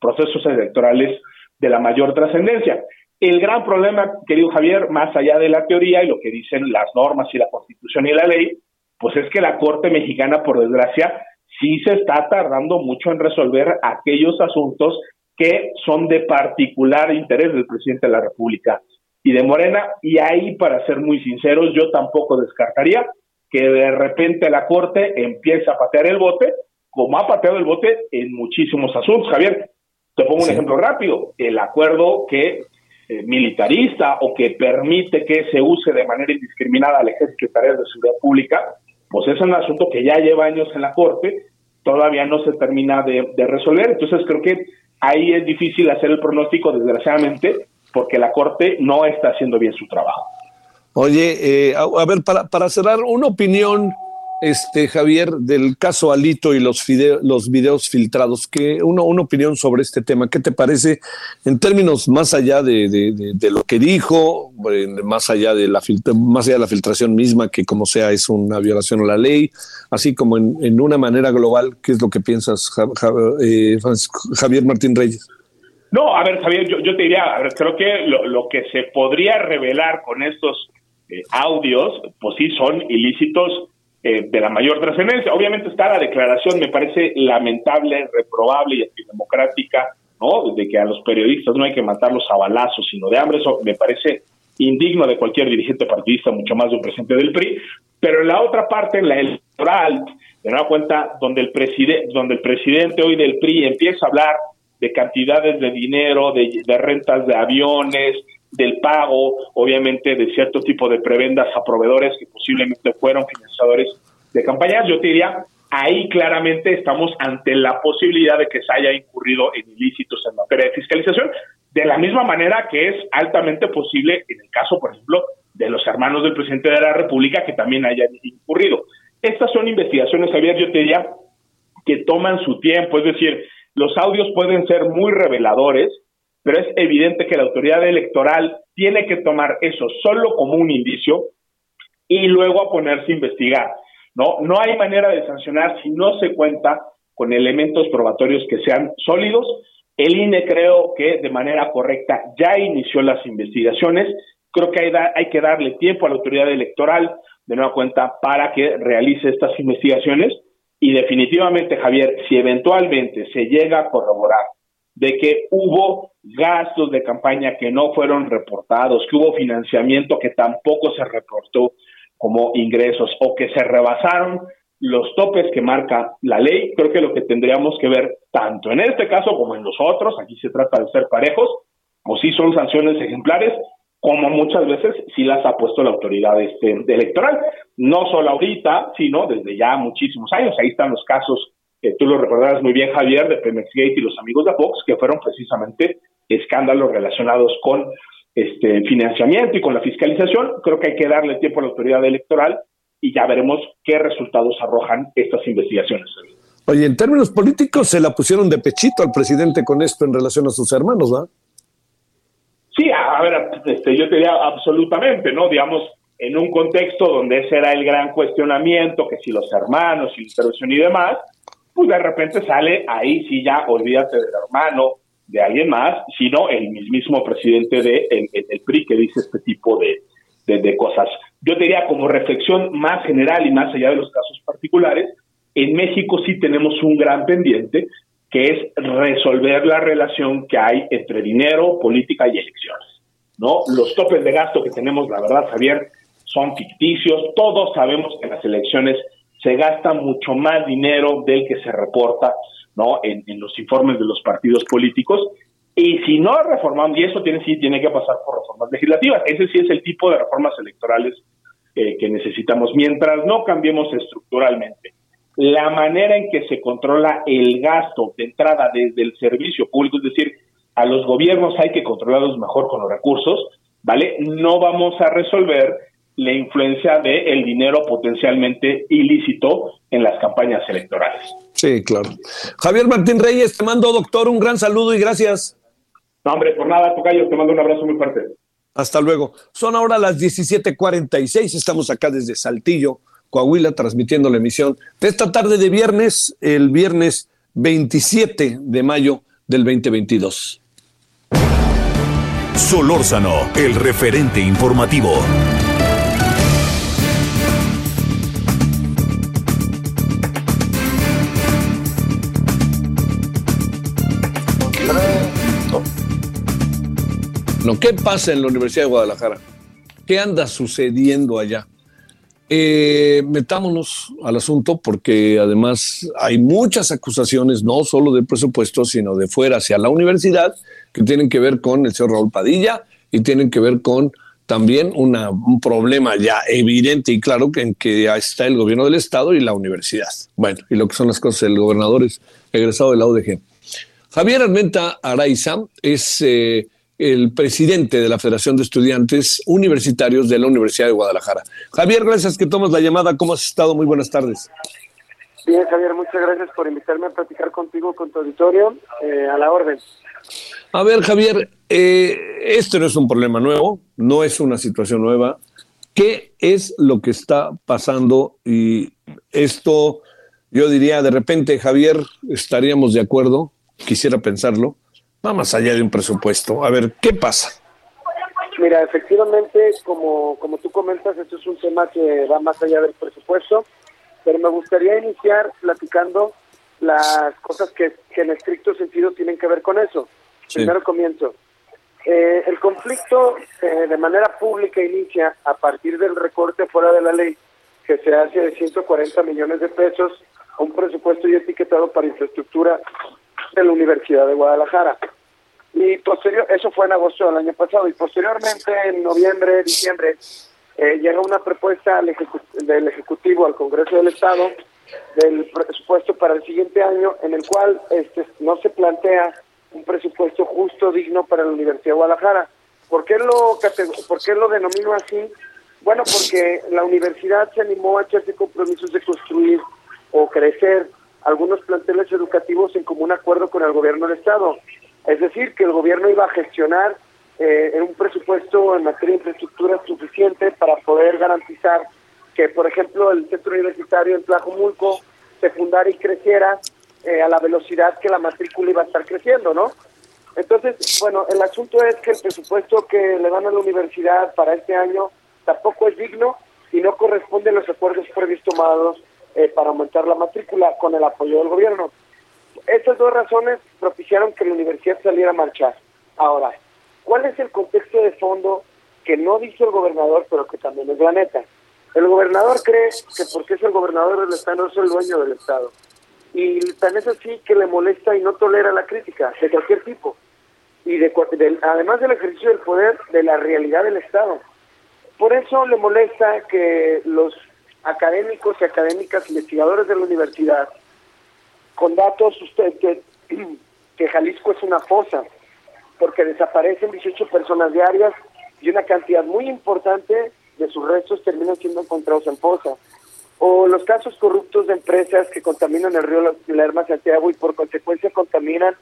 procesos electorales de la mayor trascendencia. El gran problema, querido Javier, más allá de la teoría y lo que dicen las normas y la constitución y la ley, pues es que la Corte mexicana, por desgracia, sí se está tardando mucho en resolver aquellos asuntos que son de particular interés del presidente de la República y de Morena. Y ahí, para ser muy sinceros, yo tampoco descartaría que de repente la Corte empiece a patear el bote, como ha pateado el bote en muchísimos asuntos. Javier, te pongo un ejemplo rápido. El acuerdo que eh, militarista o que permite que se use de manera indiscriminada al ejército y tareas de seguridad pública, pues es un asunto que ya lleva años en la Corte, todavía no se termina de, resolver. Entonces creo que ahí es difícil hacer el pronóstico, desgraciadamente, porque la Corte no está haciendo bien su trabajo. Oye, eh, a, ver, para, para cerrar, una opinión este, Javier, del caso Alito y los, los videos filtrados, que una, una opinión sobre este tema. ¿Qué te parece en términos más allá de, lo que dijo, más allá de la más allá de la filtración misma, que como sea es una violación a la ley, así como en, una manera global, ¿qué es lo que piensas, eh, Javier Martín Reyes? No, a ver, Javier, yo, te diría, creo que lo, que se podría revelar con estos eh, audios, pues sí, son ilícitos eh, de la mayor trascendencia. Obviamente está la declaración, me parece lamentable, reprobable y antidemocrática, ¿no? De que a los periodistas no hay que matarlos a balazos, sino de hambre, eso me parece indigno de cualquier dirigente partidista, mucho más de un presidente del PRI, pero en la otra parte, en la electoral, de nueva cuenta, donde el, presidente donde el presidente hoy del PRI empieza a hablar de cantidades de dinero, de, de rentas de aviones, del pago, obviamente, de cierto tipo de prebendas a proveedores que posiblemente fueron financiadores de campañas, yo te diría, ahí claramente estamos ante la posibilidad de que se haya incurrido en ilícitos en materia de fiscalización, de la misma manera que es altamente posible en el caso, por ejemplo, de los hermanos del presidente de la República que también hayan incurrido. Estas son investigaciones, Javier, yo te diría, que toman su tiempo, es decir, los audios pueden ser muy reveladores, pero es evidente que la autoridad electoral tiene que tomar eso solo como un indicio y luego a ponerse a investigar. No, no hay manera de sancionar si no se cuenta con elementos probatorios que sean sólidos. El INE creo que de manera correcta ya inició las investigaciones. Creo que hay, hay que darle tiempo a la autoridad electoral de nueva cuenta para que realice estas investigaciones y definitivamente, Javier, si eventualmente se llega a corroborar de que hubo gastos de campaña que no fueron reportados, que hubo financiamiento que tampoco se reportó como ingresos o que se rebasaron los topes que marca la ley, creo que lo que tendríamos que ver tanto en este caso como en los otros, aquí se trata de ser parejos, o si son sanciones ejemplares, como muchas veces sí las ha puesto la autoridad este, electoral, no solo ahorita, sino desde ya muchísimos años. Ahí están los casos que tú lo recordarás muy bien, Javier, de Pemex Gate y los amigos de Fox, que fueron precisamente escándalos relacionados con este financiamiento y con la fiscalización. Creo que hay que darle tiempo a la autoridad electoral y ya veremos qué resultados arrojan estas investigaciones. Oye, en términos políticos se la pusieron de pechito al presidente con esto en relación a sus hermanos, ¿va? Sí, a, ver, este, yo te diría absolutamente, ¿no? Digamos, en un contexto donde ese era el gran cuestionamiento, que si los hermanos, y la intervención y demás, pues de repente sale ahí sí ya, olvídate del hermano, de alguien más, sino el mismo presidente de el, PRI que dice este tipo de, de, cosas. Yo diría como reflexión más general y más allá de los casos particulares, en México sí tenemos un gran pendiente que es resolver la relación que hay entre dinero, política y elecciones. ¿no? Los topes de gasto que tenemos, la verdad, Javier, son ficticios. Todos sabemos que las elecciones se gasta mucho más dinero del que se reporta ¿no? En, los informes de los partidos políticos. Y si no reformamos, y eso tiene, sí tiene que pasar por reformas legislativas, ese sí es el tipo de reformas electorales eh, que necesitamos. Mientras no cambiemos estructuralmente la manera en que se controla el gasto de entrada desde el servicio público, es decir, a los gobiernos hay que controlarlos mejor con los recursos, ¿vale? No vamos a resolver la influencia del el dinero potencialmente ilícito en las campañas electorales. Sí, claro. Javier Martín Reyes, te mando, doctor, un gran saludo y gracias. No, hombre, por nada, Tocayo, te mando un abrazo muy fuerte. Hasta luego. Son ahora las 17:46, estamos acá desde Saltillo, Coahuila, transmitiendo la emisión de esta tarde de viernes, el viernes 27 de mayo del 2022. Solórzano, el referente informativo. ¿Qué pasa en la Universidad de Guadalajara? ¿Qué anda sucediendo allá? Eh, metámonos al asunto porque además hay muchas acusaciones, no solo de presupuesto, sino de fuera hacia la universidad, que tienen que ver con el señor Raúl Padilla y tienen que ver con también un problema ya evidente y claro que en que está el gobierno del Estado y la universidad. Bueno, y lo que son las cosas, el gobernador es egresado de la UDG. Javier Armenta Araiza es eh, el presidente de la Federación de Estudiantes Universitarios de la Universidad de Guadalajara. Javier, gracias que tomas la llamada. ¿Cómo has estado? Muy buenas tardes. Bien, Javier, muchas gracias por invitarme a platicar contigo, con tu auditorio, eh, a la orden. A ver, Javier, eh, esto no es un problema nuevo, no es una situación nueva. ¿Qué es lo que está pasando? Y esto, yo diría, de repente, Javier, estaríamos de acuerdo, quisiera pensarlo, va más allá de un presupuesto. A ver, ¿qué pasa? Mira, efectivamente, como, como tú comentas, esto es un tema que va más allá del presupuesto, pero me gustaría iniciar platicando las cosas que, en estricto sentido tienen que ver con eso. Primero comienzo. Eh, el conflicto eh, de manera pública inicia a partir del recorte fuera de la ley que se hace de 140 millones de pesos a un presupuesto ya etiquetado para infraestructura de la Universidad de Guadalajara. Y posterior, eso fue en agosto del año pasado, y posteriormente en noviembre, diciembre, eh, llega una propuesta al del Ejecutivo al Congreso del Estado del presupuesto para el siguiente año, en el cual este, no se plantea un presupuesto justo, digno para la Universidad de Guadalajara. ¿Por qué lo, por qué lo denomino así? Bueno, porque la universidad se animó a echarse compromisos de construir o crecer algunos planteles educativos en común acuerdo con el gobierno del Estado. Es decir, que el gobierno iba a gestionar eh, un presupuesto en materia de infraestructura suficiente para poder garantizar que, por ejemplo, el centro universitario en Tlajomulco se fundara y creciera eh, a la velocidad que la matrícula iba a estar creciendo, ¿no? Entonces, bueno, el asunto es que el presupuesto que le dan a la universidad para este año tampoco es digno y no corresponde a los acuerdos previos tomados eh, para aumentar la matrícula con el apoyo del gobierno. Estas dos razones propiciaron que la universidad saliera a marchar. Ahora, ¿cuál es el contexto de fondo que no dice el gobernador, pero que también es la neta? El gobernador cree que porque es el gobernador del Estado no es el dueño del Estado. Y tan es así que le molesta y no tolera la crítica de cualquier tipo. Y de, además del ejercicio del poder, de la realidad del Estado. Por eso le molesta que los académicos y académicas investigadores de la universidad, con datos usted que, Jalisco es una fosa, porque desaparecen 18 personas diarias y una cantidad muy importante de sus restos terminan siendo encontrados en fosa. O los casos corruptos de empresas que contaminan el río Lerma Santiago y por consecuencia contaminan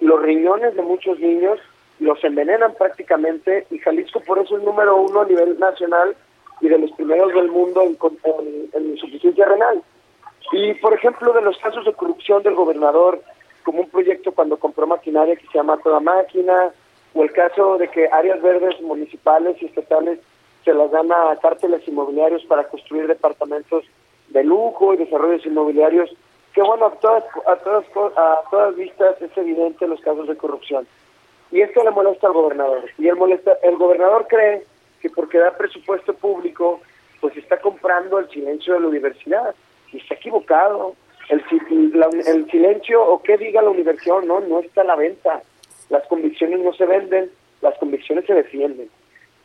los riñones de muchos niños los envenenan prácticamente y Jalisco por eso es número uno a nivel nacional y de los primeros del mundo en, insuficiencia renal. Y por ejemplo de los casos de corrupción del gobernador, como un proyecto cuando compró maquinaria que se llama Toda Máquina, o el caso de que áreas verdes municipales y estatales se las dan a cárteles inmobiliarios para construir departamentos de lujo y desarrollos inmobiliarios, que bueno, a todas, a todas, a todas vistas es evidente los casos de corrupción. Y esto le molesta al gobernador. Y el, molesta, el gobernador cree que porque da presupuesto público, pues está comprando el silencio de la universidad. Está equivocado. El, el silencio o qué diga la universidad no, no está a la venta. Las convicciones no se venden, las convicciones se defienden.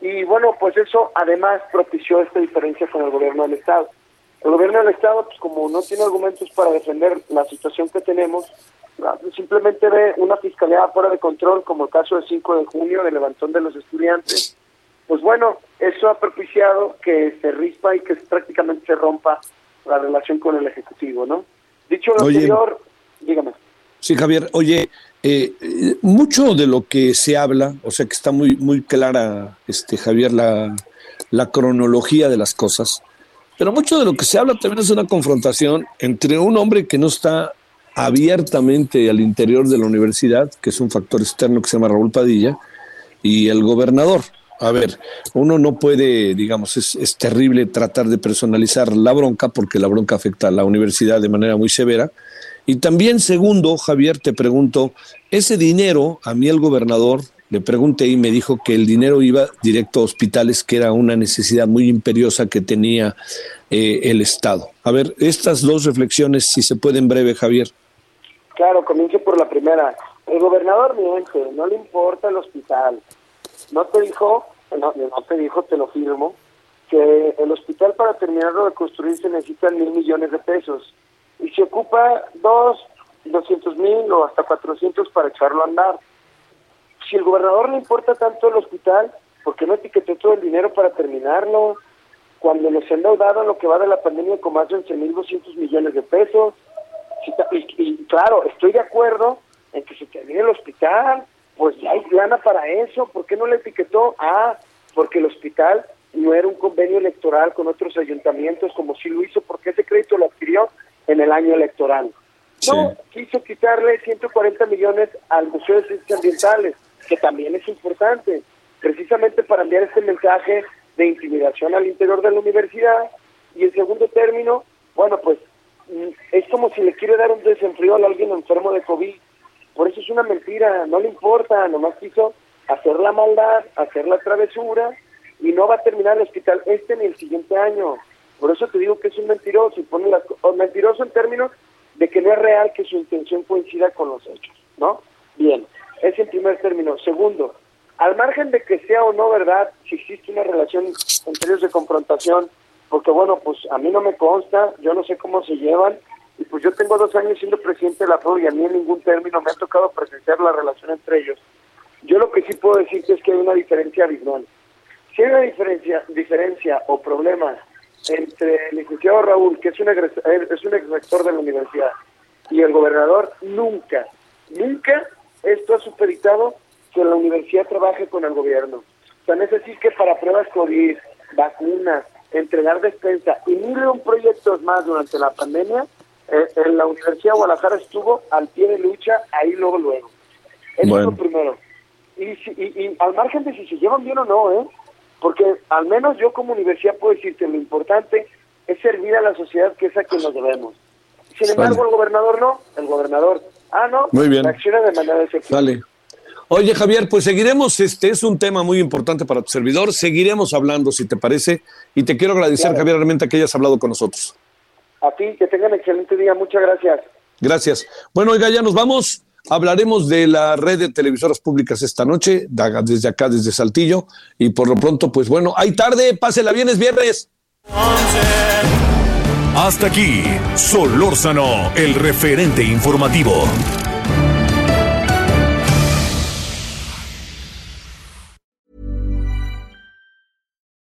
Y bueno, pues eso además propició esta diferencia con el gobierno del Estado. El gobierno del Estado, pues como no tiene argumentos para defender la situación que tenemos, simplemente ve una fiscalía fuera de control, como el caso del 5 de junio del levantón de los estudiantes. Pues bueno, eso ha propiciado que se rispa y que prácticamente se rompa la relación con el Ejecutivo, ¿no? Dicho lo anterior, dígame. Sí, Javier, oye, eh, mucho de lo que se habla, o sea que está muy, muy clara, este, Javier, la, la cronología de las cosas, pero mucho de lo que se habla también es una confrontación entre un hombre que no está abiertamente al interior de la universidad, que es un factor externo que se llama Raúl Padilla, y el gobernador. A ver, uno no puede, digamos, es, terrible tratar de personalizar la bronca porque la bronca afecta a la universidad de manera muy severa. Y también, segundo, Javier, te pregunto, ese dinero, a mí el gobernador le pregunté y me dijo que el dinero iba directo a hospitales, que era una necesidad muy imperiosa que tenía eh, el Estado. A ver, estas dos reflexiones, si se pueden breve, Javier. Claro, comienzo por la primera. El gobernador miente, no le importa el hospital. No te dijo, no, no te dijo, te lo firmo, que el hospital para terminarlo de construir se necesitan mil millones de pesos y se ocupa dos, doscientos mil o hasta cuatrocientos para echarlo a andar. Si el gobernador le importa tanto el hospital, ¿por qué no etiquetó todo el dinero para terminarlo? Cuando nos han endeudado lo que va de la pandemia con más de mil doscientos millones de pesos, y, claro, estoy de acuerdo en que se termine el hospital, pues ya hay plana para eso, ¿por qué no le etiquetó? Ah, porque el hospital no era un convenio electoral con otros ayuntamientos como si lo hizo, porque ese crédito lo adquirió en el año electoral. No, quiso quitarle 140 millones al Museo de Ciencias Ambientales, que también es importante, precisamente para enviar este mensaje de intimidación al interior de la universidad. Y en segundo término, bueno, pues es como si le quiere dar un desenfrío a alguien enfermo de COVID. Por eso es una mentira, no le importa, nomás quiso hacer la maldad, hacer la travesura y no va a terminar el hospital este ni el siguiente año. Por eso te digo que es un mentiroso y pone las, o mentiroso en términos de que no es real que su intención coincida con los hechos, ¿no? Bien, ese en primer término. Segundo, al margen de que sea o no verdad, si existe una relación entre ellos de confrontación, porque bueno, pues a mí no me consta, yo no sé cómo se llevan, y pues yo tengo dos años siendo presidente de la FRO y a mí en ningún término me ha tocado presenciar la relación entre ellos. Yo lo que sí puedo decir es que hay una diferencia abismal. Si hay una diferencia, diferencia o problema entre el licenciado Raúl, que es un, es un ex de la universidad, y el gobernador, nunca, nunca esto ha supeditado que la universidad trabaje con el gobierno. O sea, es decir que para pruebas COVID, vacunas, entregar despensa y mil un proyectos más durante la pandemia, eh, en la Universidad de Guadalajara estuvo al pie de lucha, ahí luego, luego. Eso es lo primero. Y, y, al margen de si se llevan bien o no, ¿eh? Porque al menos yo como universidad puedo decirte, lo importante es servir a la sociedad que es a quien nos debemos. Sin embargo, el gobernador no, el gobernador, ah, no, Muy bien. reacciona de manera efectiva. Dale. Oye, Javier, pues seguiremos, este es un tema muy importante para tu servidor, seguiremos hablando, si te parece, y te quiero agradecer, Javier, realmente que hayas hablado con nosotros. A ti, que tengan excelente día, muchas gracias. Gracias. Bueno, oiga, ya nos vamos. Hablaremos de la red de televisoras públicas esta noche, desde acá, desde Saltillo, y por lo pronto, pues bueno, hay tarde, pásela bien, es viernes. Hasta aquí, Solórzano, el referente informativo.